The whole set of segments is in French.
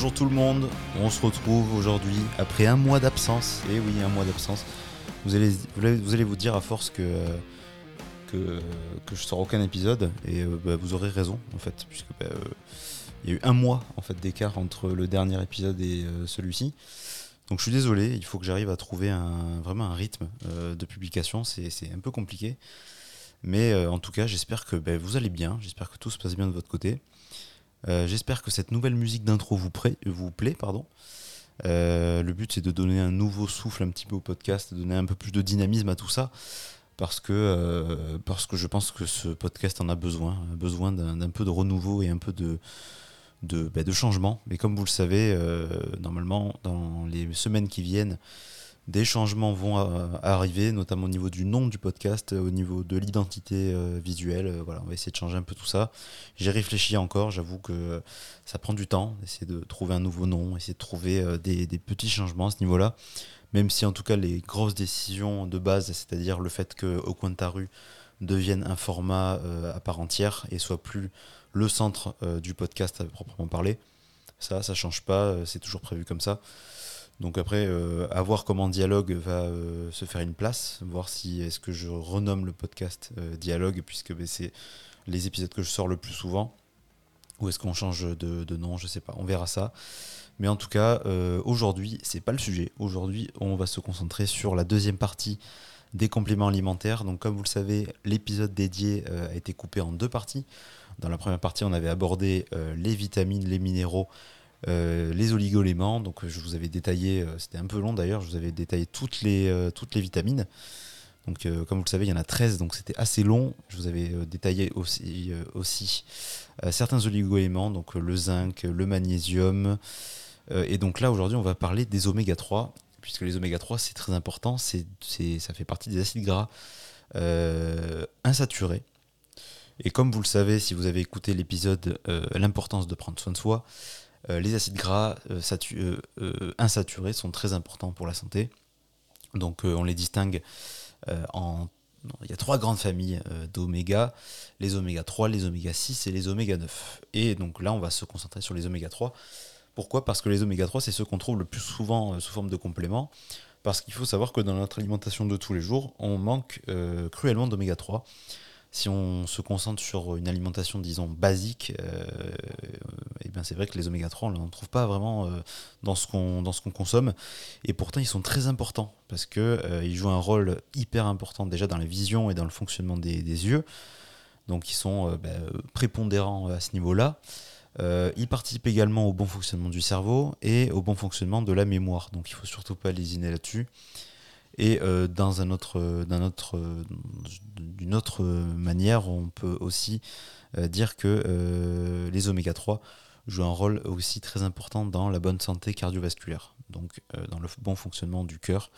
Bonjour tout le monde, on se retrouve aujourd'hui après un mois d'absence. Et oui, un mois d'absence. Vous allez, vous dire à force que, que, que je sors aucun épisode et euh, bah, vous aurez raison en fait, puisque bah, euh, il y a eu un mois en fait d'écart entre le dernier épisode et euh, celui-ci. Donc je suis désolé, il faut que j'arrive à trouver vraiment un rythme de publication, c'est un peu compliqué. Mais en tout cas, j'espère que bah, vous allez bien, j'espère que tout se passe bien de votre côté. Euh, j'espère que cette nouvelle musique d'intro vous, plaît. Euh, le but c'est de donner un nouveau souffle un petit peu au podcast, de donner un peu plus de dynamisme à tout ça, parce que, euh, parce que je pense que ce podcast en a besoin, a besoin d'un peu de renouveau et un peu de, de, bah, de changement. Mais comme vous le savez, normalement dans les semaines qui viennent, des changements vont arriver, notamment au niveau du nom du podcast, au niveau de l'identité euh, visuelle. Euh, voilà, on va essayer de changer un peu tout ça. J'ai réfléchi encore, j'avoue que ça prend du temps, essayer de trouver un nouveau nom, essayer de trouver euh, des, petits changements à ce niveau-là. Même si en tout cas les grosses décisions de base, c'est-à-dire le fait que Au coin devienne un format à part entière et soit plus le centre du podcast à proprement parler, ça, ça change pas, c'est toujours prévu comme ça. Donc après, euh, à voir comment Dialogue va euh, se faire une place, voir si est-ce que je renomme le podcast euh, Dialogue, puisque ben, c'est les épisodes que je sors le plus souvent, ou est-ce qu'on change de, nom, je sais pas, on verra ça. Mais en tout cas, aujourd'hui, c'est pas le sujet. Aujourd'hui, on va se concentrer sur la deuxième partie des compléments alimentaires. Donc comme vous le savez, l'épisode dédié a été coupé en deux parties. Dans la première partie, on avait abordé les vitamines, les minéraux, euh, les oligoéléments, donc je vous avais détaillé, euh, c'était un peu long d'ailleurs, je vous avais détaillé toutes les, euh, toutes les vitamines. Donc comme vous le savez, il y en a 13, donc c'était assez long. Je vous avais détaillé aussi, aussi certains oligoéléments, donc le zinc, le magnésium. et donc là, aujourd'hui, on va parler des oméga 3, puisque les oméga 3, c'est très important, c'est, ça fait partie des acides gras insaturés. Et comme vous le savez, si vous avez écouté l'épisode L'importance de prendre soin de soi, euh, les acides gras euh, euh, insaturés sont très importants pour la santé. Donc on les distingue en il y a trois grandes familles d'oméga, les oméga 3, les oméga 6 et les oméga 9. Et donc là, on va se concentrer sur les oméga 3. Pourquoi? Parce que les oméga 3, c'est ceux qu'on trouve le plus souvent sous forme de compléments. Parce qu'il faut savoir que dans notre alimentation de tous les jours, on manque cruellement d'oméga 3 si on se concentre sur une alimentation, disons, basique, euh, eh c'est vrai que les oméga 3, on ne trouve pas vraiment euh, dans ce qu'on qu'on consomme. Et pourtant, ils sont très importants parce qu'ils euh, jouent un rôle hyper important déjà dans la vision et dans le fonctionnement des, yeux. Donc, ils sont bah, prépondérants à ce niveau-là. ils participent également au bon fonctionnement du cerveau et au bon fonctionnement de la mémoire. Donc, il ne faut surtout pas lésiner là-dessus. Et euh, un autre, d'une autre manière, on peut aussi euh, dire que euh, les oméga 3 jouent un rôle aussi très important dans la bonne santé cardiovasculaire, donc dans le bon fonctionnement du cœur.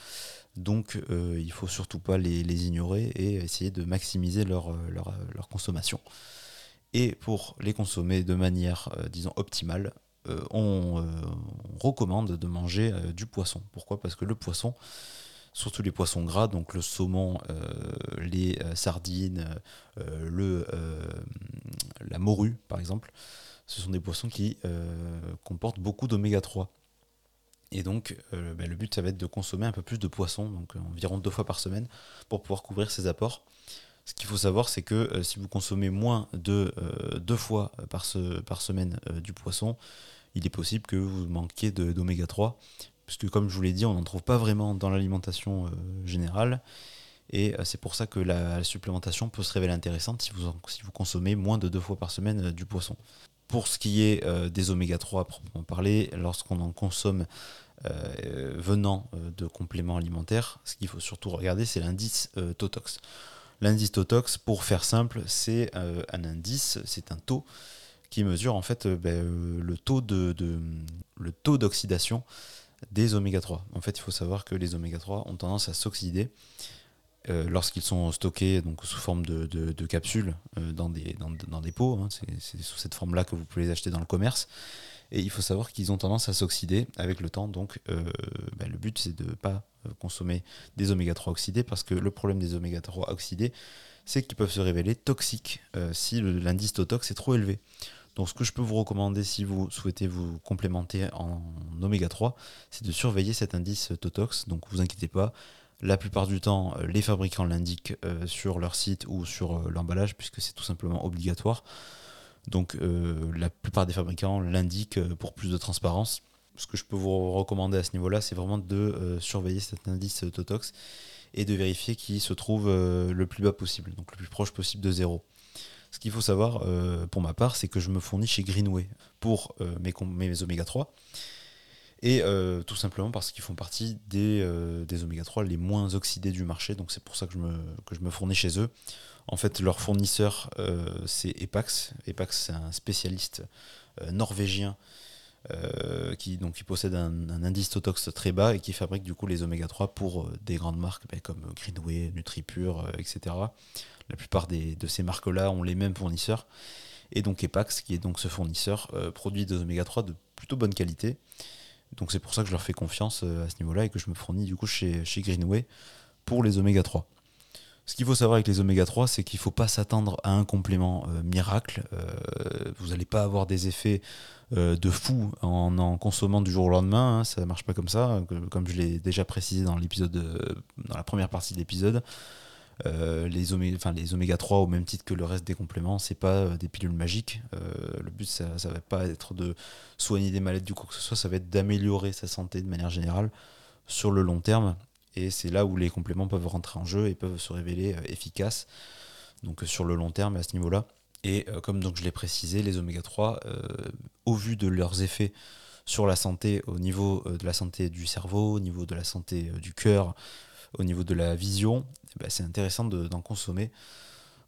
Donc il ne faut surtout pas les, ignorer et essayer de maximiser leur, consommation. Et pour les consommer de manière, disons, optimale, on, recommande de manger du poisson. Pourquoi? Parce que le poisson, surtout les poissons gras, donc le saumon, euh, les euh, sardines, euh, la morue par exemple. Ce sont des poissons qui comportent beaucoup d'oméga 3. Et donc, ben, le but, ça va être de consommer un peu plus de poissons, donc environ deux fois par semaine, pour pouvoir couvrir ces apports. Ce qu'il faut savoir, c'est que si vous consommez moins de deux fois par semaine du poisson, il est possible que vous manquiez d'oméga 3 parce que comme je vous l'ai dit, on n'en trouve pas vraiment dans l'alimentation euh, générale. Et euh, c'est pour ça que la, supplémentation peut se révéler intéressante si vous, consommez moins de deux fois par semaine euh, du poisson. Pour ce qui est des oméga 3 à proprement parler, lorsqu'on en consomme venant de compléments alimentaires, ce qu'il faut surtout regarder, c'est l'indice Totox. L'indice Totox, pour faire simple, c'est un indice, c'est un taux qui mesure en fait ben, le taux de, le taux d'oxydation des oméga 3. En fait, il faut savoir que les oméga 3 ont tendance à s'oxyder euh, lorsqu'ils sont stockés sous forme de, capsules euh, dans, des, dans, des pots. Hein. C'est sous cette forme-là que vous pouvez les acheter dans le commerce. Et il faut savoir qu'ils ont tendance à s'oxyder avec le temps. Donc, euh, ben, le but, c'est de ne pas consommer des oméga 3 oxydés parce que le problème des oméga 3 oxydés, c'est qu'ils peuvent se révéler toxiques si l'indice Totox est trop élevé. Donc ce que je peux vous recommander si vous souhaitez vous complémenter en oméga 3, c'est de surveiller cet indice Totox. Donc vous inquiétez pas, la plupart du temps, euh, les fabricants l'indiquent euh, sur leur site ou sur euh, l'emballage, puisque c'est tout simplement obligatoire. Donc la plupart des fabricants l'indiquent pour plus de transparence. Ce que je peux vous recommander à ce niveau-là, c'est vraiment de surveiller cet indice Totox et de vérifier qu'il se trouve le plus bas possible, donc le plus proche possible de zéro. Ce qu'il faut savoir pour ma part, c'est que je me fournis chez Greenway pour mes, mes oméga 3. Et euh, tout simplement parce qu'ils font partie des, euh, oméga 3 les moins oxydés du marché, donc c'est pour ça que je, me, que je me fournis chez eux. En fait, leur fournisseur, euh, c'est Epax. Epax, c'est un spécialiste norvégien qui, donc, qui possède un, indice Totox très bas et qui fabrique du coup les oméga 3 pour des grandes marques ben, comme Greenway, NutriPure, etc. La plupart de ces marques-là ont les mêmes fournisseurs. Et donc Epax, qui est donc ce fournisseur, produit des oméga 3 de plutôt bonne qualité. Donc c'est pour ça que je leur fais confiance euh, à ce niveau-là et que je me fournis du coup chez, chez Greenway pour les oméga 3. Ce qu'il faut savoir avec les oméga 3, c'est qu'il ne faut pas s'attendre à un complément euh, miracle. Euh, vous n'allez pas avoir des effets de fou en en consommant du jour au lendemain. Hein, ça ne marche pas comme ça, comme je l'ai déjà précisé dans l'épisode, dans la première partie de l'épisode. Euh, les, oméga, les oméga 3 au même titre que le reste des compléments, c'est pas euh, des pilules magiques. Euh, le but, ça, ça va pas être de soigner des maladies ou quoi que ce soit, ça va être d'améliorer sa santé de manière générale sur le long terme. Et c'est là où les compléments peuvent rentrer en jeu et peuvent se révéler efficaces. Donc sur le long terme à ce niveau-là. Et comme donc je l'ai précisé, les oméga 3, au vu de leurs effets sur la santé, au niveau de la santé du cerveau, au niveau de la santé du cœur, au niveau de la vision, bah, c'est intéressant d'en consommer.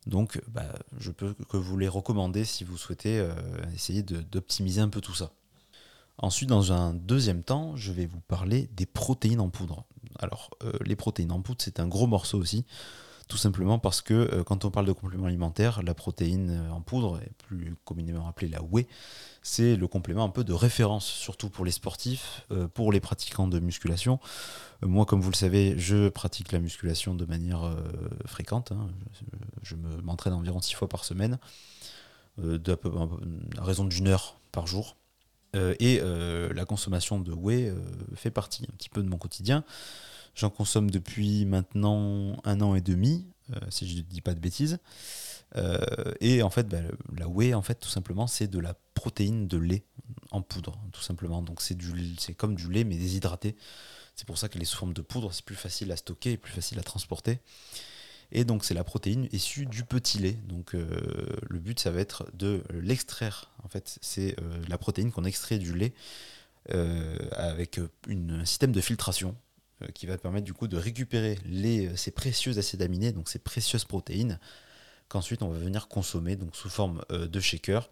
Donc, bah, je peux que vous les recommander si vous souhaitez euh, essayer d'optimiser un peu tout ça. Ensuite, dans un deuxième temps, je vais vous parler des protéines en poudre. Alors, euh, les protéines en poudre, c'est un gros morceau aussi, tout simplement parce que euh, quand on parle de compléments alimentaires, la protéine en poudre, plus communément appelée la whey, c'est le complément un peu de référence, surtout pour les sportifs, pour les pratiquants de musculation, moi, comme vous le savez, je pratique la musculation de manière euh, fréquente. Hein. Je, m'entraîne environ six fois par semaine, euh, à, raison d'une heure par jour. Euh, et la consommation de whey fait partie un petit peu de mon quotidien. J'en consomme depuis maintenant un an et demi, si je ne dis pas de bêtises. et en fait, bah, la whey, en fait, tout simplement, c'est de la protéine de lait en poudre. Donc c'est comme du lait mais déshydraté. C'est pour ça qu'elle est sous forme de poudre, c'est plus facile à stocker et plus facile à transporter. Et donc c'est la protéine issue du petit lait. Donc euh, le but ça va être de l'extraire. En fait, c'est euh, la protéine qu'on extrait du lait euh, avec un système de filtration qui va permettre du coup de récupérer ces précieux acides aminés, donc ces précieuses protéines, qu'ensuite on va venir consommer donc sous forme de shaker.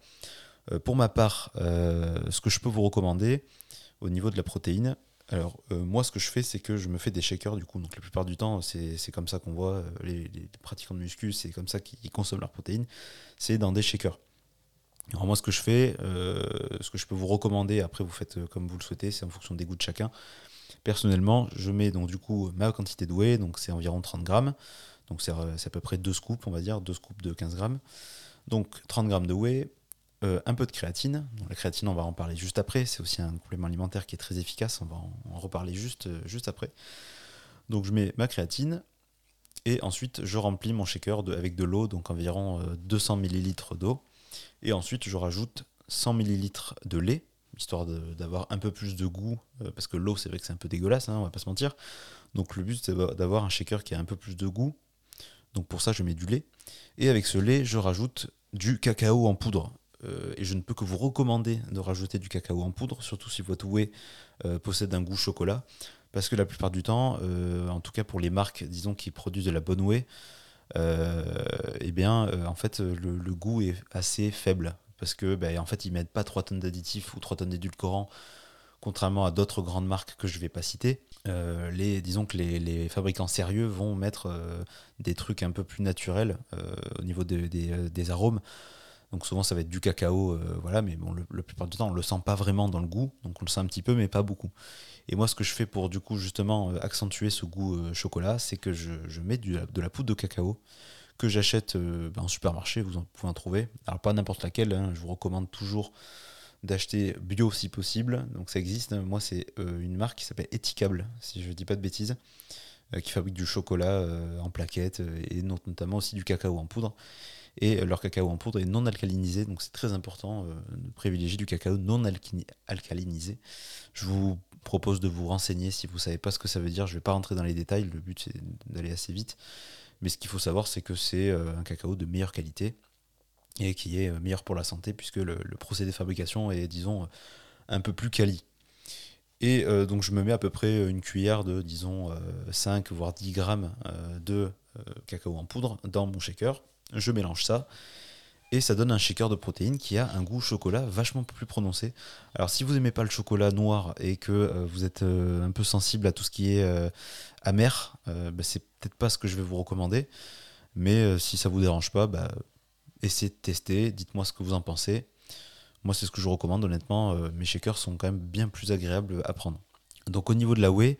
pour ma part, ce que je peux vous recommander au niveau de la protéine, alors, euh, moi, ce que je fais, c'est que je me fais des shakers, du coup. Donc, la plupart du temps, c'est comme ça qu'on voit euh, les, pratiquants de muscu, c'est comme ça qu'ils consomment leurs protéines, c'est dans des shakers. Alors, moi, ce que je fais, euh, ce que je peux vous recommander, après, vous faites comme vous le souhaitez, c'est en fonction des goûts de chacun. Personnellement, je mets donc, du coup, ma quantité de whey, donc c'est environ 30 grammes. Donc, c'est à peu près 2 scoops, on va dire, 2 scoops de 15 grammes. Donc, 30 grammes de whey, euh, un peu de créatine. la créatine, on va en parler juste après. C'est aussi un complément alimentaire qui est très efficace. On va en, reparler juste, euh, juste après. Donc je mets ma créatine et ensuite je remplis mon shaker avec de l'eau, donc environ 200 euh, ml d'eau. Et ensuite je rajoute 100 ml de lait, histoire d'avoir un peu plus de goût, parce que l'eau c'est vrai que c'est un peu dégueulasse, hein, on va pas se mentir. Donc le but c'est d'avoir un shaker qui a un peu plus de goût. Donc pour ça je mets du lait. Et avec ce lait je rajoute du cacao en poudre. Euh, et je ne peux que vous recommander de rajouter du cacao en poudre, surtout si votre whey euh, possède un goût chocolat. Parce que la plupart du temps, euh, en tout cas pour les marques, disons, qui produisent de la bonne whey, eh bien, en fait, le, goût est assez faible. Parce que, ben, en fait, ils mettent pas 3 tonnes d'additifs ou 3 tonnes d'édulcorants, contrairement à d'autres grandes marques que je ne vais pas citer. les, disons que les, fabricants sérieux vont mettre des trucs un peu plus naturels au niveau des arômes. Donc souvent ça va être du cacao, euh, voilà, mais bon, la plupart du temps on le sent pas vraiment dans le goût, donc on le sent un petit peu, mais pas beaucoup. Et moi ce que je fais pour du coup justement euh, accentuer ce goût euh, chocolat, c'est que je, mets de la poudre de cacao que j'achète ben, en supermarché, vous en pouvez en trouver. Alors pas n'importe laquelle, hein, je vous recommande toujours d'acheter bio si possible. Donc ça existe. Moi, c'est une marque qui s'appelle Etikable, si je ne dis pas de bêtises, qui fabrique du chocolat en plaquettes et notamment aussi du cacao en poudre et leur cacao en poudre est non alcalinisé, donc c'est très important euh, de privilégier du cacao non alcalinisé. Je vous propose de vous renseigner si vous ne savez pas ce que ça veut dire, je ne vais pas rentrer dans les détails, le but c'est d'aller assez vite, mais ce qu'il faut savoir c'est que c'est euh, un cacao de meilleure qualité et qui est euh, meilleur pour la santé puisque le, procédé de fabrication est disons un peu plus quali. Et donc je me mets à peu près une cuillère de disons 5 voire 10 grammes de cacao en poudre dans mon shaker je mélange ça et ça donne un shaker de protéines qui a un goût chocolat vachement plus prononcé. Alors si vous n'aimez pas le chocolat noir et que euh, vous êtes euh, un peu sensible à tout ce qui est euh, amer, bah, c'est peut-être pas ce que je vais vous recommander. Mais si ça vous dérange pas, bah, essayez de tester, dites-moi ce que vous en pensez. Moi c'est ce que je recommande honnêtement, mes shakers sont quand même bien plus agréables à prendre. Donc au niveau de la whey,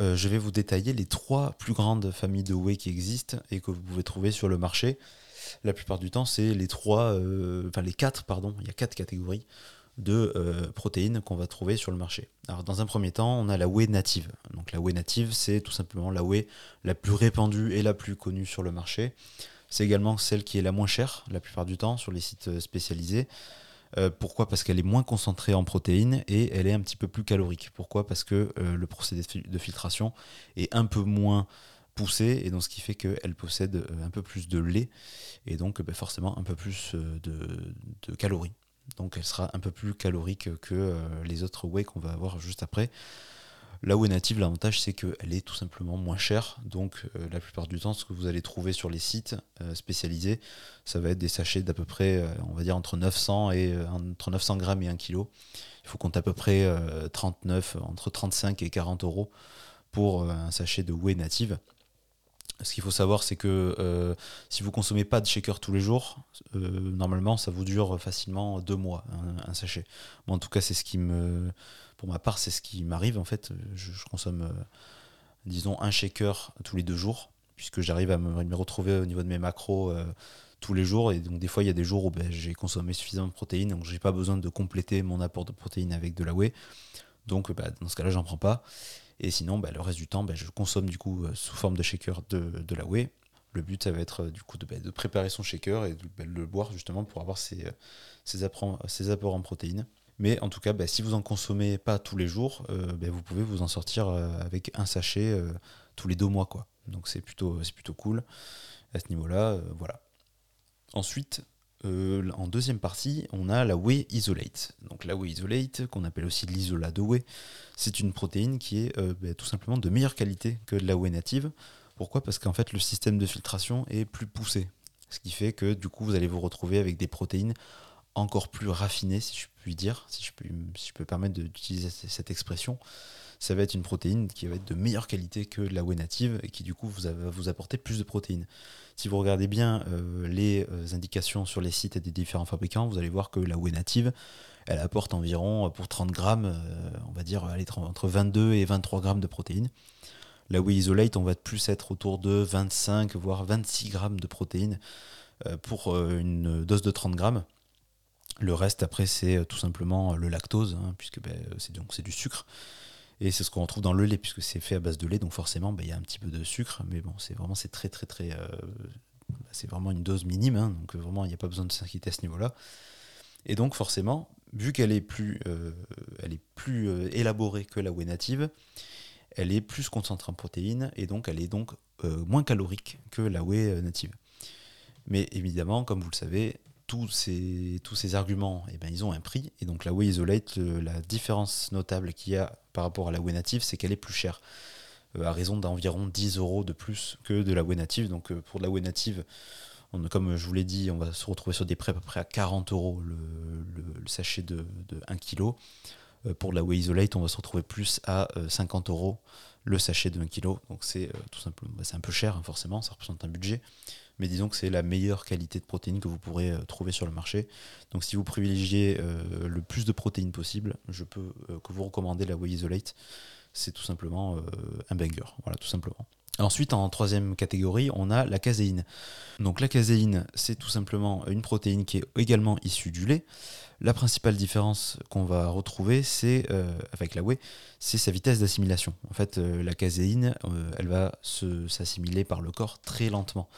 euh, je vais vous détailler les trois plus grandes familles de whey qui existent et que vous pouvez trouver sur le marché. La plupart du temps, c'est les trois, euh, enfin les quatre, pardon, il y a quatre catégories de euh, protéines qu'on va trouver sur le marché. Alors dans un premier temps, on a la whey native. Donc la whey native, c'est tout simplement la whey la plus répandue et la plus connue sur le marché. C'est également celle qui est la moins chère la plupart du temps sur les sites spécialisés. Euh, pourquoi? Parce qu'elle est moins concentrée en protéines et elle est un petit peu plus calorique. Pourquoi? Parce que euh, le procédé de filtration est un peu moins poussé et donc ce qui fait qu'elle possède euh, un peu plus de lait et donc ben, forcément un peu plus de, calories. Donc elle sera un peu plus calorique que les autres whey qu'on va avoir juste après. La whey native, l'avantage c'est qu'elle est tout simplement moins chère. Donc euh, la plupart du temps, ce que vous allez trouver sur les sites euh, spécialisés, ça va être des sachets d'à peu près, euh, on va dire entre 900 et entre 900 grammes et 1 kg. Il faut compter à peu près 39, entre 35 et 40 euros pour un sachet de whey native. Ce qu'il faut savoir, c'est que si vous consommez pas de shaker tous les jours, normalement, ça vous dure facilement deux mois, un, sachet. en tout cas, c'est ce qui me, pour ma part, c'est ce qui m'arrive en fait. Je, consomme, euh, disons, un shaker tous les deux jours, puisque j'arrive à me, retrouver au niveau de mes macros euh, tous les jours. Et donc, des fois, il y a des jours où ben, j'ai consommé suffisamment de protéines, donc j'ai pas besoin de compléter mon apport de protéines avec de la whey. Donc, ben, dans ce cas-là, j'en prends pas. Et sinon, ben, le reste du temps, je consomme du coup euh, sous forme de shaker de, la whey. Le but, ça va être du coup de, préparer son shaker et de, le boire justement pour avoir ses, ses apports en protéines. Mais en tout cas, bah, si vous en consommez pas tous les jours, euh, bah, vous pouvez vous en sortir euh, avec un sachet euh, tous les deux mois. Donc c'est plutôt, cool à ce niveau-là. Ensuite, en deuxième partie, on a la whey isolate. Donc la whey isolate, qu'on appelle aussi l'isola de whey, c'est une protéine qui est bah, tout simplement de meilleure qualité que la whey native. Pourquoi? Parce qu'en fait, le système de filtration est plus poussé. Ce qui fait que du coup, vous allez vous retrouver avec des protéines encore plus raffinées, si je puis dire, si je si je peux permettre d'utiliser cette expression, ça va être une protéine qui va être de meilleure qualité que la whey native et qui du coup vous va vous apporter plus de protéines. Si vous regardez bien euh, les euh, indications sur les sites des différents fabricants, vous allez voir que la whey native, elle apporte environ euh, pour 30 grammes, on va dire entre 22 et 23 grammes de protéines. La whey isolate, on va plus être autour de 25 voire 26 grammes de protéines pour une dose de 30 grammes. Le reste, après, c'est tout simplement le lactose, hein, puisque ben, c'est c'est du sucre. Et c'est ce qu'on retrouve dans le lait, puisque c'est fait à base de lait, donc forcément, ben, il y a un petit peu de sucre, mais bon, c'est vraiment c'est très très très, euh, c'est vraiment une dose minime, hein, donc vraiment il n'y a pas besoin de s'inquiéter à ce niveau-là. Et donc forcément, vu qu'elle est plus, euh, elle est plus élaborée que la whey native, elle est plus concentrée en protéines et donc elle est donc moins calorique que la whey native. Mais évidemment, comme vous le savez, tous ces, tous ces arguments, eh ben, ils ont un prix. Et donc la Whey Isolate, la différence notable qu'il y a par rapport à la Whey Native, c'est qu'elle est plus chère, euh, à raison d'environ 10 euros de plus que de la Whey Native. Donc euh, pour la Whey Native, on, comme je vous l'ai dit, on va se retrouver sur des prix à peu près à 40 euros le, sachet de, 1 kg. Euh, pour la Whey Isolate, on va se retrouver plus à 50 euros le sachet de 1 kg. Donc c'est tout simplement, bah, c'est un peu cher hein, forcément, ça représente un budget mais disons que c'est la meilleure qualité de protéines que vous pourrez euh, trouver sur le marché. Donc si vous privilégiez euh, le plus de protéines possible, je peux euh, que vous recommander la Whey Isolate. C'est tout simplement un banger, voilà, tout simplement. Ensuite, en troisième catégorie, on a la caséine. Donc la caséine, c'est tout simplement une protéine qui est également issue du lait. La principale différence qu'on va retrouver, avec la whey, c'est sa vitesse d'assimilation. En fait, la caséine, elle va s'assimiler par le corps très lentement.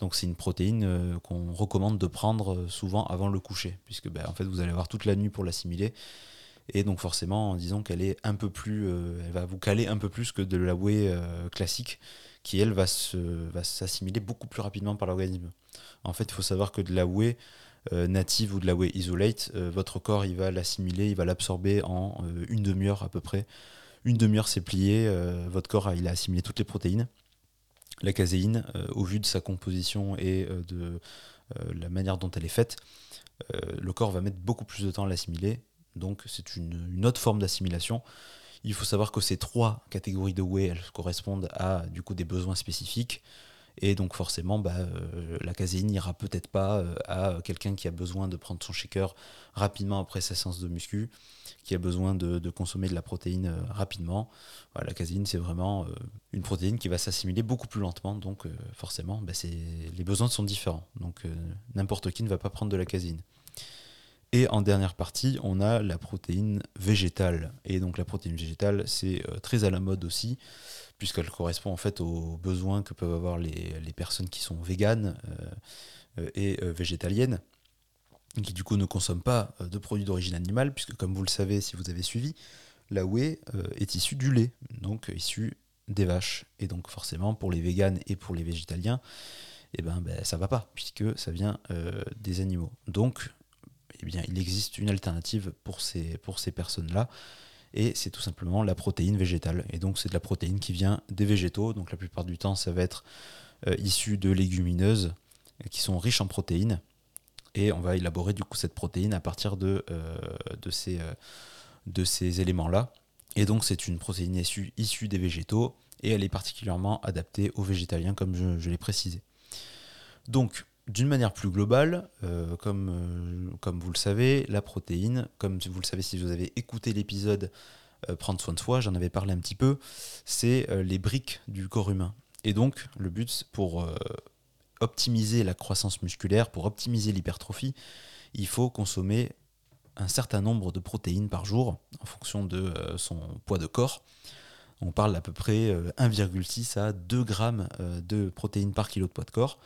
Donc c'est une protéine qu'on recommande de prendre souvent avant le coucher, puisque ben, en fait vous allez avoir toute la nuit pour l'assimiler. Et donc forcément, disons qu'elle est un peu plus, elle va vous caler un peu plus que de la whey classique, qui elle va s'assimiler beaucoup plus rapidement par l'organisme. En fait, il faut savoir que de la whey euh, native ou de la whey isolate, euh, votre corps il va l'assimiler, il va l'absorber en euh, une demi-heure à peu près. Une demi-heure c'est plié, votre corps il a assimilé toutes les protéines. La caséine, au vu de sa composition et de la manière dont elle est faite, le corps va mettre beaucoup plus de temps à l'assimiler. Donc c'est une, autre forme d'assimilation. Il faut savoir que ces trois catégories de whey, correspondent à du coup des besoins spécifiques. Et donc forcément, bah, euh, la caséine n'ira peut-être pas euh, à quelqu'un qui a besoin de prendre son shaker rapidement après sa séance de muscu, qui a besoin de, consommer de la protéine euh, rapidement. la caséine, c'est vraiment une protéine qui va s'assimiler beaucoup plus lentement, donc forcément, bah, les besoins sont différents. Donc n'importe qui ne va pas prendre de la caséine. Et en dernière partie, on a la protéine végétale. Et donc la protéine végétale, c'est très à la mode aussi puisqu'elle correspond en fait aux besoins que peuvent avoir les, personnes qui sont véganes euh, euh, et euh, végétaliennes, qui du coup ne consomment pas de produits d'origine animale, puisque comme vous le savez si vous avez suivi, la whey est issue du lait, donc issue des vaches. Et donc forcément pour les véganes et pour les végétaliens, eh ben, ben ça va pas, puisque ça vient des animaux. Donc eh bien, il existe une alternative pour ces, pour ces personnes-là et c'est tout simplement la protéine végétale. Et donc c'est de la protéine qui vient des végétaux, donc la plupart du temps ça va être euh, issu de légumineuses euh, qui sont riches en protéines, et on va élaborer du coup cette protéine à partir de, euh, de ces, de ces éléments-là. Et donc c'est une protéine issue, issue, des végétaux, et elle est particulièrement adaptée aux végétaliens comme je, je l'ai précisé. Donc d'une manière plus globale, euh, comme, euh, comme vous le savez, la protéine, comme vous le savez si vous avez écouté l'épisode euh, Prendre soin de soi, j'en avais parlé un petit peu, c'est les briques du corps humain. Et donc, le but pour optimiser la croissance musculaire, pour optimiser l'hypertrophie, il faut consommer un certain nombre de protéines par jour en fonction de son poids de corps. On parle à peu près 1,6 à 2 grammes de protéines par kilo de poids de corps.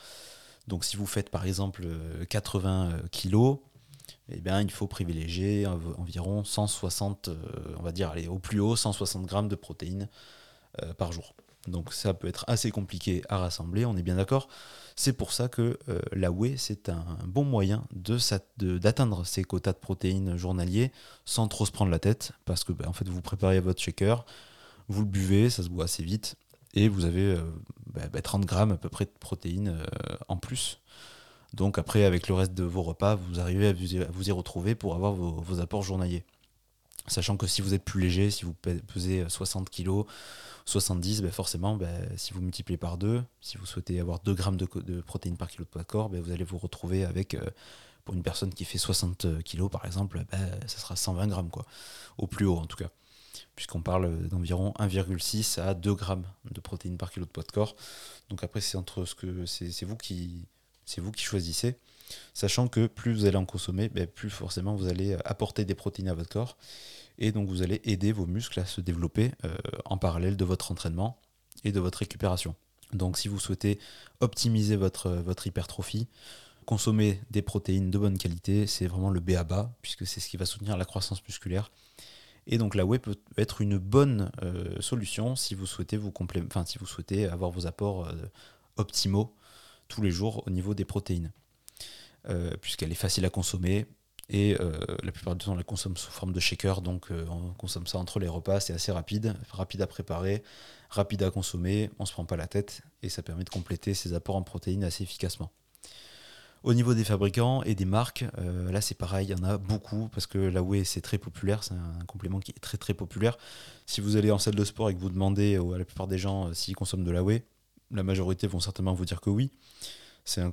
Donc si vous faites par exemple 80 euh, euh, kilos, eh bien, il faut privilégier environ 160, euh, on va dire, au plus haut, 160 grammes de protéines par jour. Donc ça peut être assez compliqué à rassembler, on est bien d'accord. C'est pour ça que la whey, c'est un, bon moyen d'atteindre ces quotas de protéines journaliers sans trop se prendre la tête, parce que ben, en fait, vous préparez votre shaker, vous le buvez, ça se boit assez vite, et vous avez 30 euh, bah, bah, grammes à peu près de protéines euh, en plus. Donc après, avec le reste de vos repas, vous arrivez à vous, y retrouver pour avoir vos, apports journaliers. Sachant que si vous êtes plus léger, si vous pesez 60 kg, 70, bah forcément, si vous multipliez par 2, si vous souhaitez avoir 2 grammes de, protéines par kilo de poids de corps, vous allez vous retrouver avec, euh, pour une personne qui fait 60 kg par exemple, ça sera 120 grammes, quoi, au plus haut en tout cas puisqu'on parle d'environ 1,6 à 2 grammes de protéines par kilo de poids de corps. Donc après, c'est entre ce que c'est vous qui choisissez, sachant que plus vous allez en consommer, ben, plus forcément vous allez apporter des protéines à votre corps, et donc vous allez aider vos muscles à se développer euh, en parallèle de votre entraînement et de votre récupération. Donc si vous souhaitez optimiser votre, votre hypertrophie, consommer des protéines de bonne qualité, c'est vraiment le B à bas, puisque c'est ce qui va soutenir la croissance musculaire et donc la whey peut être une bonne euh, solution si vous souhaitez avoir vos apports euh, optimaux tous les jours au niveau des protéines, euh, puisqu'elle est facile à consommer et la plupart du temps on la consomme sous forme de shaker, donc on consomme ça entre les repas, c'est assez rapide, rapide à préparer, rapide à consommer, on se prend pas la tête et ça permet de compléter ses apports en protéines assez efficacement. Au niveau des fabricants et des marques, euh, là c'est pareil, il y en a beaucoup parce que la whey c'est très populaire, c'est un complément qui est très très populaire. Si vous allez en salle de sport et que vous demandez à la plupart des gens euh, s'ils consomment de la whey, la majorité vont certainement vous dire que oui. C'est un,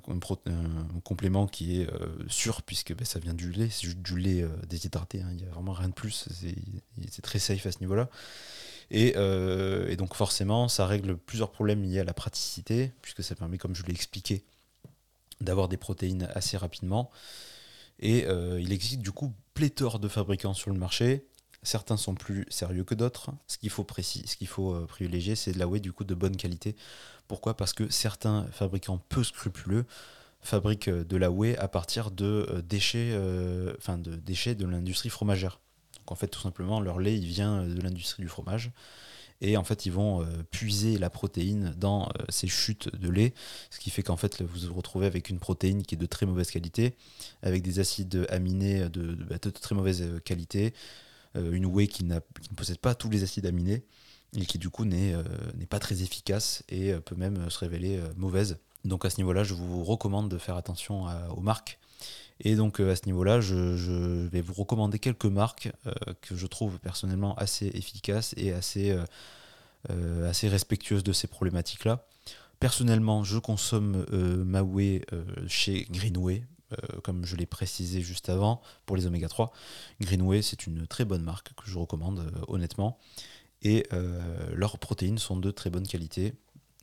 complément qui est euh, sûr puisque ben, ça vient du lait, c'est juste du lait déshydraté, hein. il n'y a vraiment rien de plus, c'est très safe à ce niveau-là. Et, et, donc forcément, ça règle plusieurs problèmes liés à la praticité, puisque ça permet, comme je l'ai expliqué, d'avoir des protéines assez rapidement. Et il existe du coup pléthore de fabricants sur le marché. Certains sont plus sérieux que d'autres. Ce qu'il faut, euh, privilégier, c'est de la whey du coup de bonne qualité. Pourquoi? Parce que certains fabricants peu scrupuleux fabriquent euh, de la whey à partir de euh, déchets, de déchets de l'industrie fromagère. Donc en fait, tout simplement, leur lait il vient de l'industrie du fromage. Et en fait, ils vont puiser la protéine dans ces chutes de lait, ce qui fait qu'en fait, vous vous retrouvez avec une protéine qui est de très mauvaise qualité, avec des acides aminés de bah, très mauvaise qualité, euh, une whey qui, ne possède pas tous les acides aminés et qui du coup n'est euh, pas très efficace et euh, peut même se révéler mauvaise. Donc à ce niveau-là, je vous recommande de faire attention aux marques. Et donc à ce niveau-là, je, vais vous recommander quelques marques que je trouve personnellement assez efficaces et assez, assez respectueuses de ces problématiques-là. Personnellement, je consomme ma whey chez Greenway, euh, comme je l'ai précisé juste avant, pour les oméga 3. Greenway, c'est une très bonne marque que je recommande euh, honnêtement. Et euh, leurs protéines sont de très bonne qualité.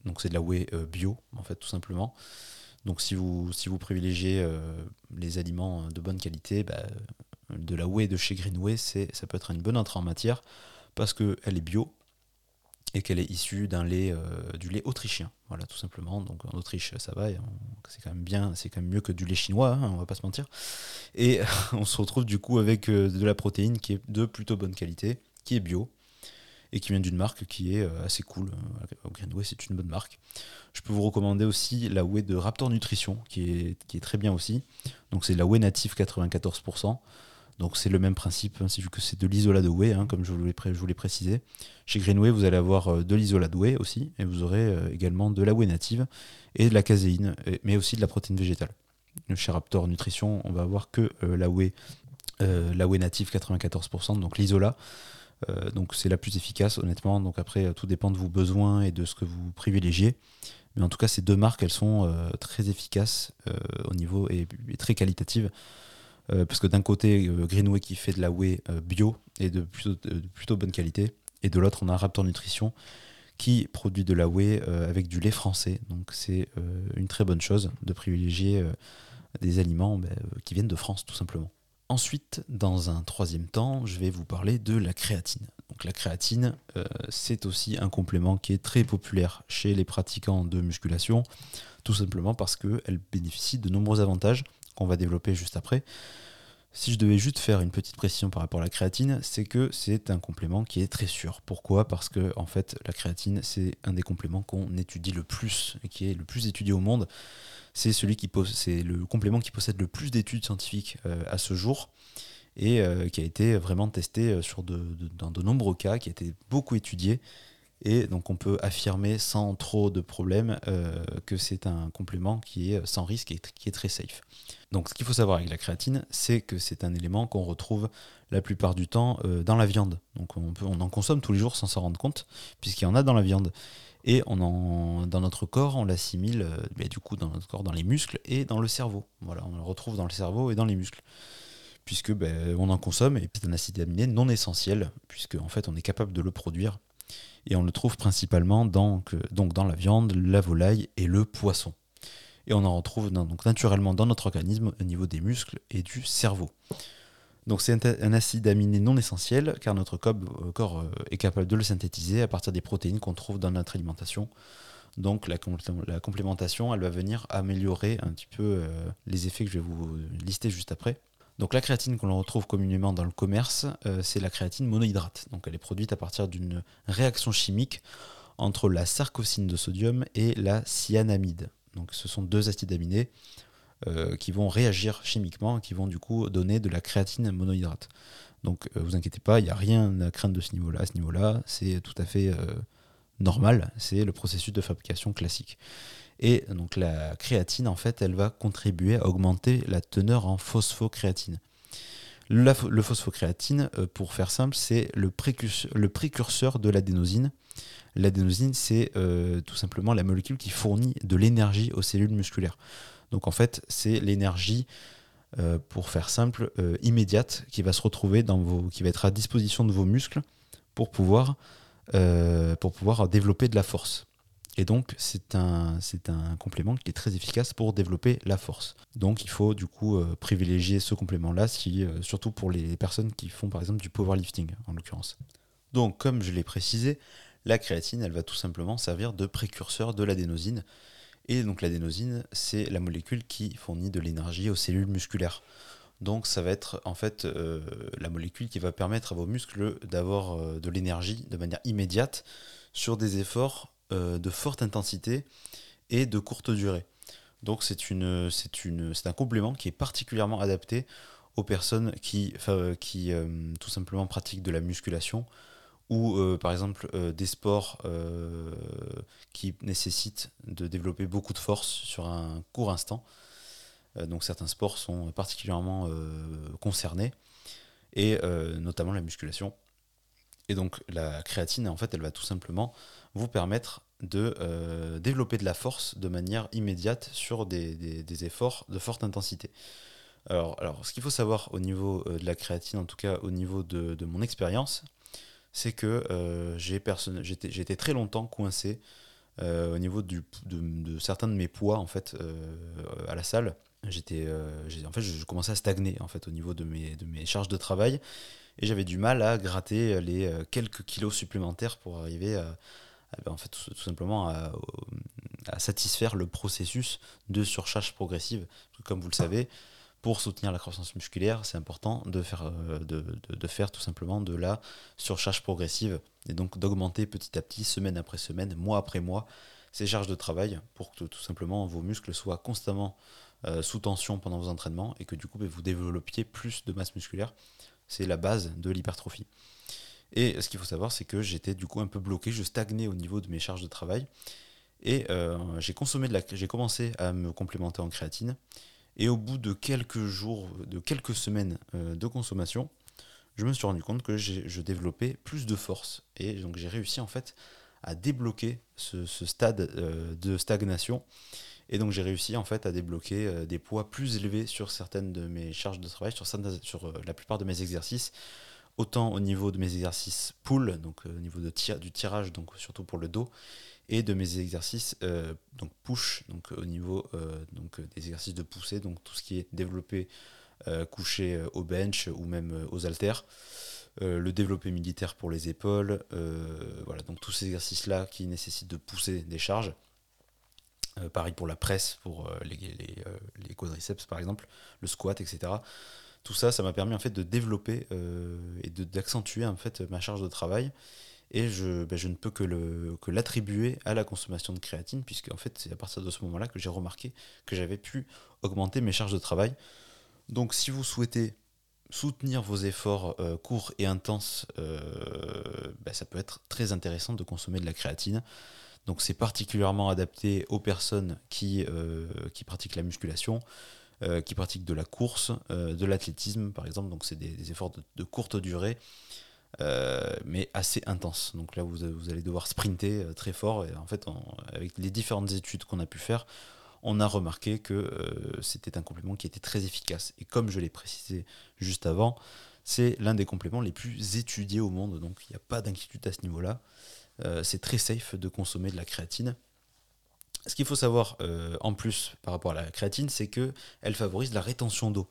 Donc c'est de la whey bio, en fait, tout simplement. Donc si vous, si vous privilégiez les aliments de bonne qualité, bah, de la whey de chez Greenway, ça peut être une bonne entrée en matière parce qu'elle est bio, et qu'elle est issue d'un lait, euh, du lait autrichien. Voilà, tout simplement. Donc en Autriche, ça va, c'est quand même bien, c'est quand même mieux que du lait chinois, hein, on va pas se mentir. Et on se retrouve du coup avec euh, de la protéine qui est de plutôt bonne qualité, qui est bio, et qui vient d'une marque qui est euh, assez cool. Greenway, c'est une bonne marque. Je peux vous recommander aussi la whey de Raptor Nutrition, qui est, qui est très bien aussi. Donc c'est la whey native 94%. Donc c'est le même principe, hein, vu que c'est de l'isola de whey, hein, comme je vous l'ai précisé. Chez Greenway, vous allez avoir euh, de l'isola de whey aussi, et vous aurez euh, également de la whey native et de la caséine, mais aussi de la protéine végétale. Chez Raptor Nutrition, on va avoir que euh, la whey, whey native 94%, donc l'isola. donc c'est la plus efficace honnêtement. Donc après tout dépend de vos besoins et de ce que vous privilégiez. Mais en tout cas ces deux marques elles sont très efficaces au niveau et très qualitatives euh, parce que d'un côté, euh, Greenway qui fait de la whey euh, bio et de plutôt, bonne qualité, et de l'autre, on a Raptor Nutrition qui produit de la whey avec du lait français. Donc c'est une très bonne chose de privilégier des aliments bah, qui viennent de France, tout simplement. Ensuite, dans un troisième temps, je vais vous parler de la créatine. Donc la créatine, c'est aussi un complément qui est très populaire chez les pratiquants de musculation, tout simplement parce qu'elle bénéficie de nombreux avantages qu'on va développer juste après. Si je devais juste faire une petite précision par rapport à la créatine, c'est que c'est un complément qui est très sûr. Pourquoi? Parce que en fait, la créatine, c'est un des compléments qu'on étudie le plus et qui est le plus étudié au monde. C'est celui qui c'est le complément qui possède le plus d'études scientifiques euh, à ce jour et euh, qui a été vraiment testé euh, sur dans de nombreux cas, qui a été beaucoup étudié et donc on peut affirmer sans trop de problèmes que c'est un complément qui est sans risque et qui est très safe. Donc ce qu'il faut savoir avec la créatine, c'est que c'est un élément qu'on retrouve la plupart du temps dans la viande. Donc on en consomme tous les jours sans s'en rendre compte, puisqu'il y en a dans la viande. Et dans notre corps, on l'assimile euh, du coup dans notre corps, dans les muscles et dans le cerveau. Voilà, on le retrouve dans le cerveau et dans les muscles puisque ben, on en consomme et c'est un acide aminé non essentiel puisque en fait on est capable de le produire et on le trouve principalement dans, donc dans la viande, la volaille et le poisson. Et on en retrouve naturellement dans notre organisme au niveau des muscles et du cerveau. Donc c'est un, acide aminé non essentiel car notre corps euh, est capable de le synthétiser à partir des protéines qu'on trouve dans notre alimentation. Donc la, complémentation, elle va venir améliorer un petit peu euh, les effets que je vais vous lister juste après. Donc la créatine qu'on retrouve communément dans le commerce, euh, c'est la créatine monohydrate. Donc elle est produite à partir d'une réaction chimique entre la sarcosine de sodium et la cyanamide. Donc ce sont deux acides aminés euh, qui vont réagir chimiquement, qui vont du coup donner de la créatine monohydrate. Donc euh, vous inquiétez pas, il n'y a rien à craindre de ce niveau-là. Ce niveau-là, c'est tout à fait normal, c'est le processus de fabrication classique. Et donc la créatine, en fait, elle va contribuer à augmenter la teneur en phosphocréatine. le phosphocréatine, euh, pour faire simple, c'est le, précurseur, de l'adénosine. L'adénosine, c'est euh, tout simplement la molécule qui fournit de l'énergie aux cellules musculaires. Donc en fait, c'est l'énergie, euh, pour faire simple, immédiate, qui va se retrouver dans vos, qui va être à disposition de vos muscles pour pouvoir pour pouvoir développer de la force. Et donc, c'est un, c'est un complément qui est très efficace pour développer la force. Donc, il faut du coup privilégier ce complément-là, surtout pour les personnes qui font par exemple du powerlifting, en l'occurrence. Donc, comme je l'ai précisé, la créatine, elle va tout simplement servir de précurseur de l'adénosine. Et donc l'adénosine, c'est la molécule qui fournit de l'énergie aux cellules musculaires. Donc ça va être en fait euh, la molécule qui va permettre à vos muscles d'avoir euh, de l'énergie de manière immédiate sur des efforts euh, de forte intensité et de courte durée. Donc c'est un complément qui est particulièrement adapté aux personnes qui tout simplement pratiquent de la musculation ou euh, par exemple euh, des sports euh, qui nécessitent de développer beaucoup de force sur un court instant. donc certains sports sont particulièrement concernés, et notamment la musculation. Et donc la créatine, en fait, elle va tout simplement vous permettre de développer de la force de manière immédiate sur des, efforts de forte intensité. Alors, alors ce qu'il faut savoir au niveau de la créatine, en tout cas au niveau de mon expérience, c'est que euh, j'étais très longtemps coincé euh, au niveau du, de, certains de mes poids en fait euh, à la salle. J'étais, en fait, je, commençais à stagner en fait au niveau de mes, de mes charges de travail et j'avais du mal à gratter les quelques kilos supplémentaires pour arriver ben, en fait, tout, simplement à, satisfaire le processus de surcharge progressive. Comme vous le savez, pour soutenir la croissance musculaire, c'est important de faire, euh, de, faire tout simplement de la surcharge progressive et donc d'augmenter petit à petit, semaine après semaine, mois après mois, ces charges de travail pour que tout simplement vos muscles soient constamment euh, sous tension pendant vos entraînements et que du coup ben, vous développiez plus de masse musculaire. C'est la base de l'hypertrophie. Et ce qu'il faut savoir, c'est que j'étais du coup un peu bloqué, je stagnais au niveau de mes charges de travail. Et euh, j'ai j'ai commencé à me complémenter en créatine. Et au bout de quelques jours, de quelques semaines euh, de consommation, je me suis rendu compte que je développais plus de force. Et donc j'ai réussi en fait à débloquer ce, stade euh, de stagnation. Et donc j'ai réussi en fait à débloquer euh, des poids plus élevés sur certaines de mes charges de travail, sur, sur la plupart de mes exercices. Autant au niveau de mes exercices pull, donc au niveau du tirage, donc surtout pour le dos, et de mes exercices euh, donc push, donc au niveau euh, donc des exercices de poussée, donc tout ce qui est développé euh, couché au bench ou même aux haltères. le développé militaire pour les épaules, voilà, donc tous ces exercices-là qui nécessitent de pousser des charges. pareil pour la presse, pour les, les, quadriceps par exemple, le squat, etc. Tout ça, ça m'a permis en fait de développer et d'accentuer en fait ma charge de travail et je, ben, ne peux que, l'attribuer à la consommation de créatine, puisque en fait c'est à partir de ce moment-là que j'ai remarqué que j'avais pu augmenter mes charges de travail. Donc si vous souhaitez soutenir vos efforts euh, courts et intenses, euh, ben, ça peut être très intéressant de consommer de la créatine. Donc c'est particulièrement adapté aux personnes euh, qui pratiquent la musculation, qui pratiquent de la course, de l'athlétisme par exemple. Donc c'est des, efforts de courte durée euh, mais assez intense. Donc là, vous, allez devoir sprinter euh, très fort. Et en fait, avec les différentes études qu'on a pu faire, on a remarqué que euh, c'était un complément qui était très efficace. Et comme je l'ai précisé juste avant, c'est l'un des compléments les plus étudiés au monde. Donc il n'y a pas d'inquiétude à ce niveau-là. c'est très safe de consommer de la créatine. Ce qu'il faut savoir en plus par rapport à la créatine, c'est qu'elle favorise la rétention d'eau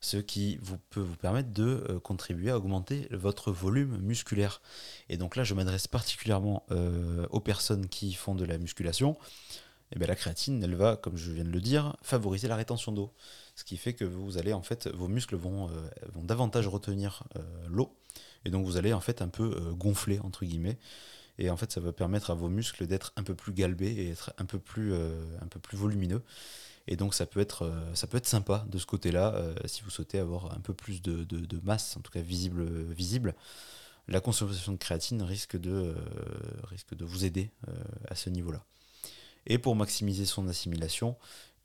ce qui peut vous permettre de euh, contribuer à augmenter votre volume musculaire. Et donc là, je m'adresse particulièrement euh, aux personnes qui font de la musculation. Et eh bien la créatine, elle va, comme je viens de le dire, favoriser la rétention d'eau. Ce qui fait que vous allez, en fait, vos muscles vont, euh, vont davantage retenir l'eau. Et donc vous allez, en fait, un peu gonfler, entre guillemets. Et en fait, ça va permettre à vos muscles d'être un peu plus galbés et être un peu plus, un peu plus volumineux. Et donc ça peut être, euh, ça peut être sympa de ce côté-là, euh, si vous souhaitez avoir un peu plus de, masse, en tout cas visible, visible. La consommation de créatine risque de, euh, risque de vous aider à ce niveau-là. Et pour maximiser son assimilation,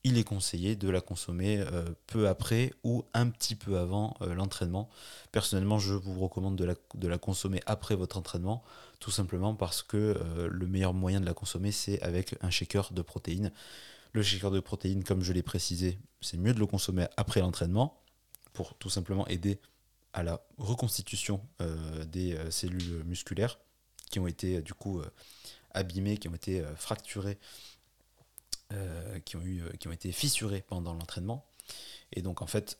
il est conseillé de la consommer peu après ou un petit peu avant l'entraînement. Personnellement, je vous recommande de la, consommer après votre entraînement, tout simplement parce que le meilleur moyen de la consommer, c'est avec un shaker de protéines. Le shaker de protéines, comme je l'ai précisé, c'est mieux de le consommer après l'entraînement pour tout simplement aider à la reconstitution euh, des euh, cellules musculaires qui ont été du coup abîmés, qui ont été fracturés, qui, ont eu, qui ont été fissurés pendant l'entraînement. Et donc en fait,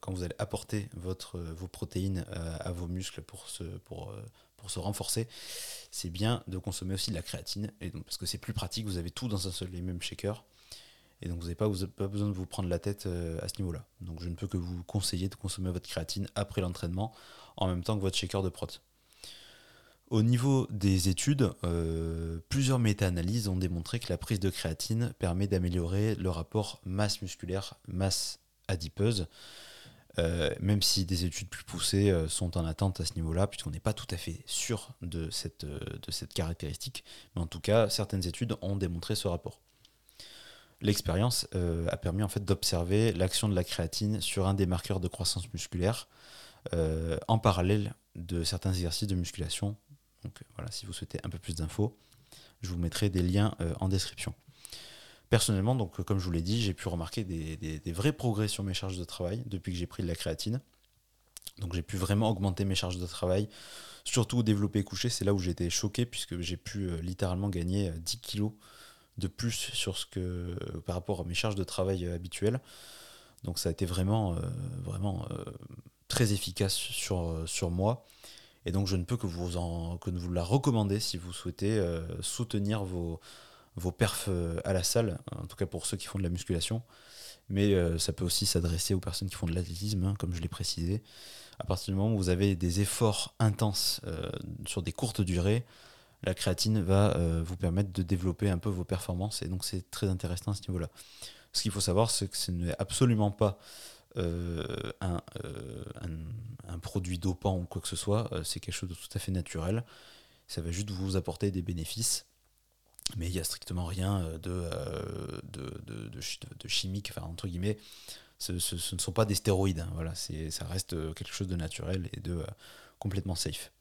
quand vous allez apporter vos protéines à vos muscles pour se, renforcer, c'est bien de consommer aussi de la créatine. Parce que c'est plus pratique, vous avez tout dans un seul et même shaker. Et donc vous n'avez pas, pas, besoin de vous prendre la tête euh, à ce niveau-là. Donc je ne peux que vous conseiller de consommer votre créatine après l'entraînement, en même temps que votre shaker de prot. Au niveau des études, euh, plusieurs méta-analyses ont démontré que la prise de créatine permet d'améliorer le rapport masse musculaire, masse adipeuse, euh, même si des études plus poussées sont en attente à ce niveau-là, puisqu'on n'est pas tout à fait sûr de cette, de cette caractéristique. Mais en tout cas, certaines études ont démontré ce rapport. L'expérience euh, a permis en fait d'observer l'action de la créatine sur un des marqueurs de croissance musculaire euh, en parallèle de certains exercices de musculation. Donc voilà, si vous souhaitez un peu plus d'infos, je vous mettrai des liens euh, en description. Personnellement, donc comme je vous l'ai dit, j'ai pu remarquer des, vrais progrès sur mes charges de travail depuis que j'ai pris de la créatine. Donc j'ai pu vraiment augmenter mes charges de travail, surtout développer coucher, c'est là où été choqué puisque j'ai pu littéralement gagner 10 kilos de plus sur ce que par rapport à mes charges de travail habituelles. Donc ça a été vraiment, euh, vraiment euh, très efficace euh, sur moi. Et donc je ne peux que vous, en, que vous la recommander si vous souhaitez soutenir vos, vos perfs à la salle, en tout cas pour ceux qui font de la musculation. Mais ça peut aussi s'adresser aux personnes qui font de l'athlétisme, hein, comme je l'ai précisé. À partir du moment où vous avez des efforts intenses sur des courtes durées, la créatine va euh, vous permettre de développer un peu vos performances et donc c'est très intéressant à ce niveau-là. Ce qu'il faut savoir, c'est que ce n'est absolument pas euh, euh, un, produit dopant ou quoi que ce soit, c'est quelque chose de tout à fait naturel. Ça va juste vous apporter des bénéfices, mais il n'y a strictement rien de, de, chimique, enfin entre guillemets. Ce, ne sont pas des stéroïdes, hein, ça reste quelque chose de naturel et de complètement safe.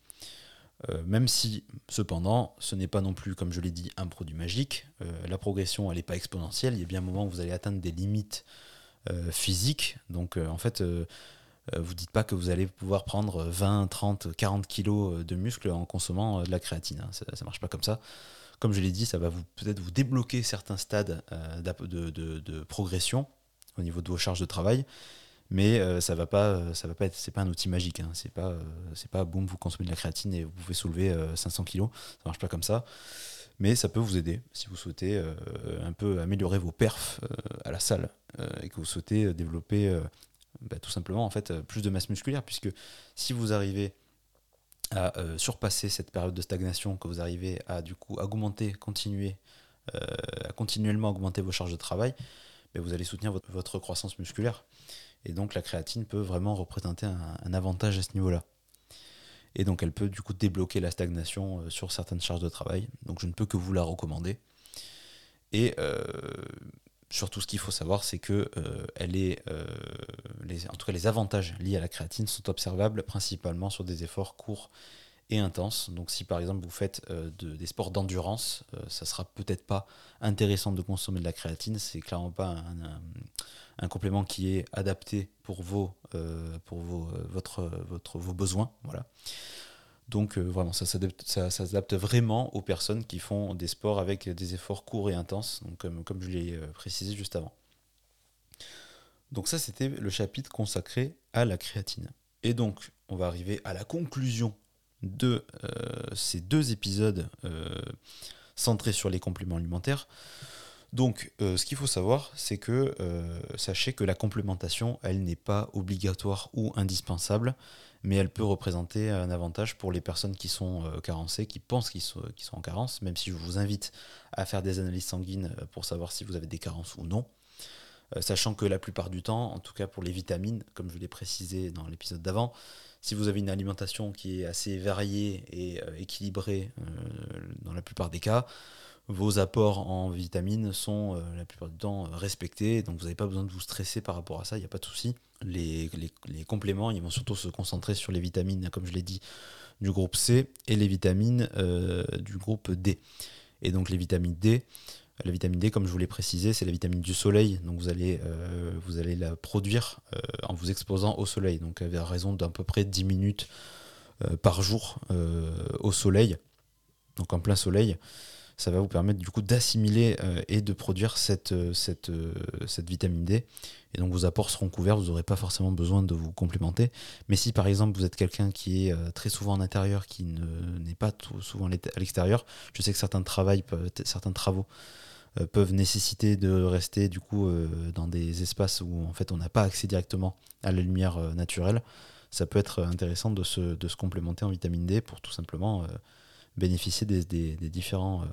Euh, même si, cependant, ce n'est pas non plus, comme je l'ai dit, un produit magique. Euh, la progression, elle n'est pas exponentielle. Il y a bien un moment où vous allez atteindre des limites euh, physiques. Donc, en fait, vous dites pas que vous allez pouvoir prendre 20, 30, 40 kilos de muscles en consommant de la créatine. Hein. Ça ne marche pas comme ça. Comme je l'ai dit, ça va vous peut-être vous débloquer certains stades de, progression au niveau de vos charges de travail mais euh, ça va pas euh, ça va pas être c'est pas un outil magique hein. c'est pas euh, c'est pas boum vous consommez de la créatine et vous pouvez soulever 500 kg ça marche pas comme ça mais ça peut vous aider si vous souhaitez un peu améliorer vos perfs à la salle et que vous souhaitez développer bah, tout simplement en fait plus de masse musculaire puisque si vous arrivez à surpasser cette période de stagnation que vous arrivez à du coup augmenter continuer à continuellement augmenter vos charges de travail bah, vous allez soutenir votre, votre croissance musculaire et donc la créatine peut vraiment représenter un, avantage à ce niveau-là. Et donc elle peut du coup débloquer la stagnation euh, sur certaines charges de travail. Donc je ne peux que vous la recommander. Et euh, surtout ce qu'il faut savoir, c'est que euh, elle est, les, en tout cas les avantages liés à la créatine sont observables principalement sur des efforts courts et intenses. Donc si par exemple vous faites des sports d'endurance, ça sera peut-être pas intéressant de consommer de la créatine. C'est clairement pas un un complément qui est adapté pour vos, euh, pour vos, euh, votre, votre, vos besoins. Voilà. Donc euh, vraiment, ça s'adapte vraiment aux personnes qui font des sports avec des efforts courts et intenses, donc, comme, comme je l'ai précisé juste avant. Donc ça, c'était le chapitre consacré à la créatine. Et donc, on va arriver à la conclusion de ces deux épisodes centrés sur les compléments alimentaires. Donc, euh, ce qu'il faut savoir, c'est que euh, sachez que la complémentation, elle n'est pas obligatoire ou indispensable, mais elle peut représenter un avantage pour les personnes qui sont euh, carencées, qui pensent qu'ils sont, sont, en carence, même si je vous invite à faire des analyses sanguines pour savoir si vous avez des carences ou non. sachant que la plupart du temps, en tout cas pour les vitamines, comme je l'ai précisé dans l'épisode d'avant, si vous avez une alimentation qui est assez variée et équilibrée dans la plupart des cas, vos apports en vitamines sont euh, la plupart du temps euh, respectés, donc vous n'avez pas besoin de vous stresser par rapport à ça, il n'y a pas de souci. Les, compléments, ils vont surtout se concentrer sur les vitamines, comme je l'ai dit, du groupe C et les vitamines euh, du groupe D. Et donc les vitamines D, la vitamine D, comme je vous l'ai précisé, c'est la vitamine du soleil, donc vous allez, vous allez la produire en vous exposant au soleil, donc à raison d'à peu près 10 minutes par jour au soleil. donc en plein soleil, ça va vous permettre du coup d'assimiler et de produire cette, cette, cette vitamine D. Et donc vos apports seront couverts, vous n'aurez pas forcément besoin de vous complémenter. Mais si par exemple vous êtes quelqu'un qui est très souvent en intérieur, qui n'est pas souvent à l'extérieur, je sais que certains, travaux euh, peuvent nécessiter de rester du coup euh, dans des espaces où en fait on n'a pas accès directement à la lumière euh, naturelle, ça peut être intéressant de se, de se, complémenter en vitamine D pour tout simplement bénéficier des, différents,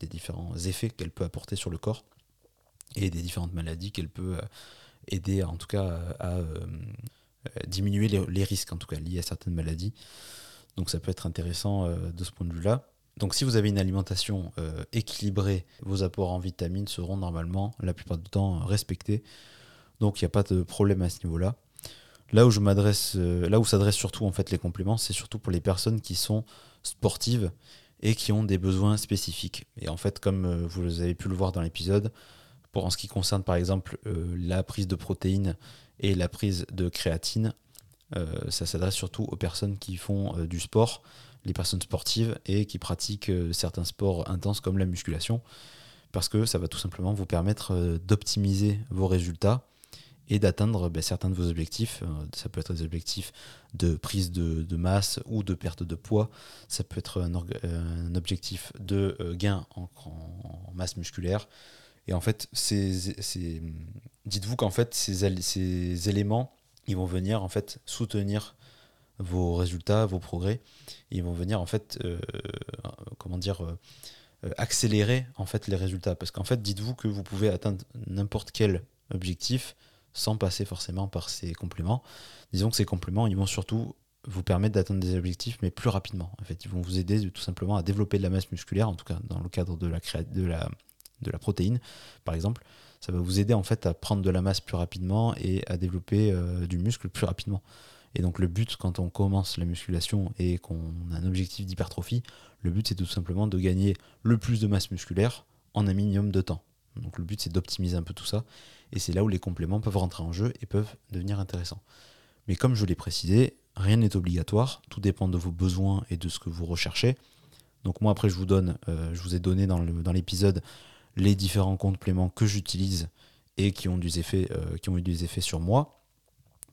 des différents effets qu'elle peut apporter sur le corps et des différentes maladies qu'elle peut aider en tout cas à, diminuer les, risques en tout cas liés à certaines maladies. Donc ça peut être intéressant de ce point de vue-là. Donc si vous avez une alimentation euh, équilibrée, vos apports en vitamines seront normalement la plupart du temps respectés. Donc il n'y a pas de problème à ce niveau-là. Là où je m'adresse, euh, là où s'adressent surtout en fait les compléments, c'est surtout pour les personnes qui sont sportives et qui ont des besoins spécifiques. Et en fait, comme euh, vous avez pu le voir dans l'épisode, pour en ce qui concerne par exemple la prise de protéines et la prise de créatine, ça s'adresse surtout aux personnes qui font du sport les personnes sportives et qui pratiquent euh, certains sports intenses comme la musculation, parce que ça va tout simplement vous permettre euh, d'optimiser vos résultats et d'atteindre ben, certains de vos objectifs. Euh, ça peut être des objectifs de prise de, masse ou de perte de poids. Ça peut être un, objectif de gain en, masse musculaire. Et en fait, dites-vous qu'en fait, ces, éléments, ils vont venir en fait soutenir vos résultats, vos progrès. Ils vont venir en fait, euh, comment dire, euh, euh, accélérer en fait les résultats. Parce qu'en fait, dites-vous que vous pouvez atteindre n'importe quel objectif sans passer forcément par ces compléments. Disons que ces compléments, ils vont surtout vous permettre d'atteindre des objectifs, mais plus rapidement. En fait, ils vont vous aider tout simplement à développer de la masse musculaire, en tout cas dans le cadre de la, de la, de la protéine, par exemple. Ça va vous aider en fait à prendre de la masse plus rapidement et à développer du muscle plus rapidement. Et donc le but quand on commence la musculation et qu'on a un objectif d'hypertrophie, le but c'est tout simplement de gagner le plus de masse musculaire en un minimum de temps. Donc le but c'est d'optimiser un peu tout ça. Et c'est là où les compléments peuvent rentrer en jeu et peuvent devenir intéressants. Mais comme je l'ai précisé, rien n'est obligatoire, tout dépend de vos besoins et de ce que vous recherchez. Donc moi après je vous donne, euh, je vous ai donné dans l'épisode les différents compléments que j'utilise et qui ont, des effets, euh, qui ont eu des effets sur moi.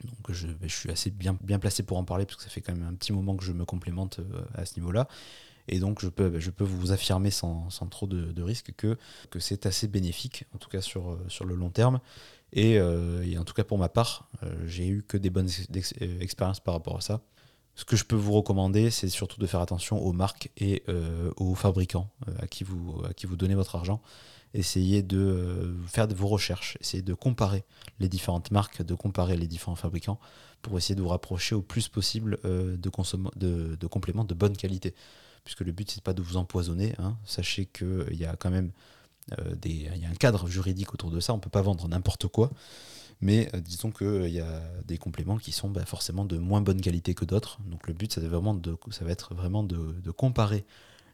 Donc je, suis assez bien, bien placé pour en parler parce que ça fait quand même un petit moment que je me complémente euh, à ce niveau-là. Et donc je peux, je peux vous affirmer sans, trop de, risque que, que c'est assez bénéfique, en tout cas sur, euh, sur le long terme. Euh, et, en tout cas pour ma part, j'ai eu que des bonnes expériences par rapport à ça. Ce que je peux vous recommander, c'est surtout de faire attention aux marques et aux fabricants à, qui vous, à qui vous donnez votre argent essayez de euh, faire de vos recherches, essayez de comparer les différentes marques, de comparer les différents fabricants pour essayer de vous rapprocher au plus possible euh, de, de, compléments de bonne qualité. Puisque le but, c'est pas de vous empoisonner. Hein. Sachez qu'il y a quand même euh, y a un cadre juridique autour de ça. On ne peut pas vendre n'importe quoi. Mais disons qu'il y a des compléments qui sont bah, forcément de moins bonne qualité que d'autres. Donc le but, ça va être vraiment de, de comparer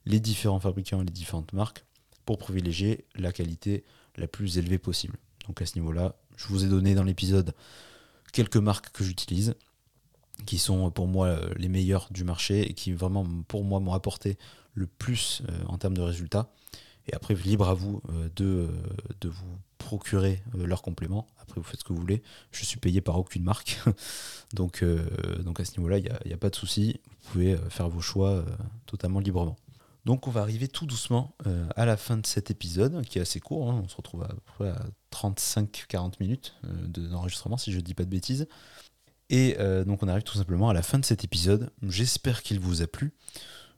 les différents fabricants et les différentes marques pour privilégier la qualité la plus élevée possible. Donc à ce niveau-là, je vous ai donné dans l'épisode quelques marques que j'utilise, qui sont pour moi euh, les meilleures du marché et qui vraiment pour moi m'ont apporté le plus euh, en termes de résultats. Et après, libre à vous euh, de, de vous procurer leurs compléments. Après, vous faites ce que vous voulez. Je suis payé par aucune marque. donc, donc à ce niveau-là, il n'y a, pas de souci. Vous pouvez faire vos choix totalement librement. Donc on va arriver tout doucement euh, à la fin de cet épisode, qui est assez court, hein. on se retrouve à peu près à 35-40 minutes euh, d'enregistrement, si je ne dis pas de bêtises. Et euh, donc on arrive tout simplement à la fin de cet épisode. J'espère qu'il vous a plu.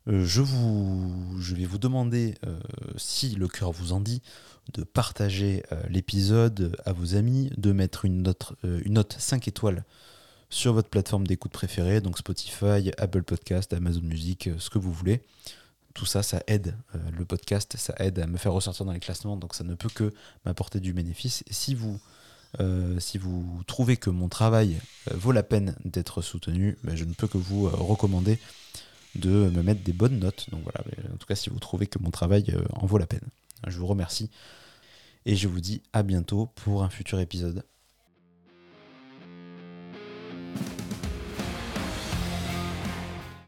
je, vous, je vais vous demander, si le cœur vous en dit, de partager l'épisode à vos amis, de mettre une note, une note 5 étoiles sur votre plateforme d'écoute préférée, donc Spotify, Apple Podcast, Amazon Music, ce que vous voulez tout ça, ça aide euh, le podcast, ça aide à me faire ressortir dans les classements, donc ça ne peut que m'apporter du bénéfice. Et si vous, euh, si vous trouvez que mon travail euh, vaut la peine d'être soutenu, ben, je ne peux que vous recommander de me mettre des bonnes notes. Donc voilà, en tout cas, si vous trouvez que mon travail en vaut la peine. Je vous remercie et je vous dis à bientôt pour un futur épisode.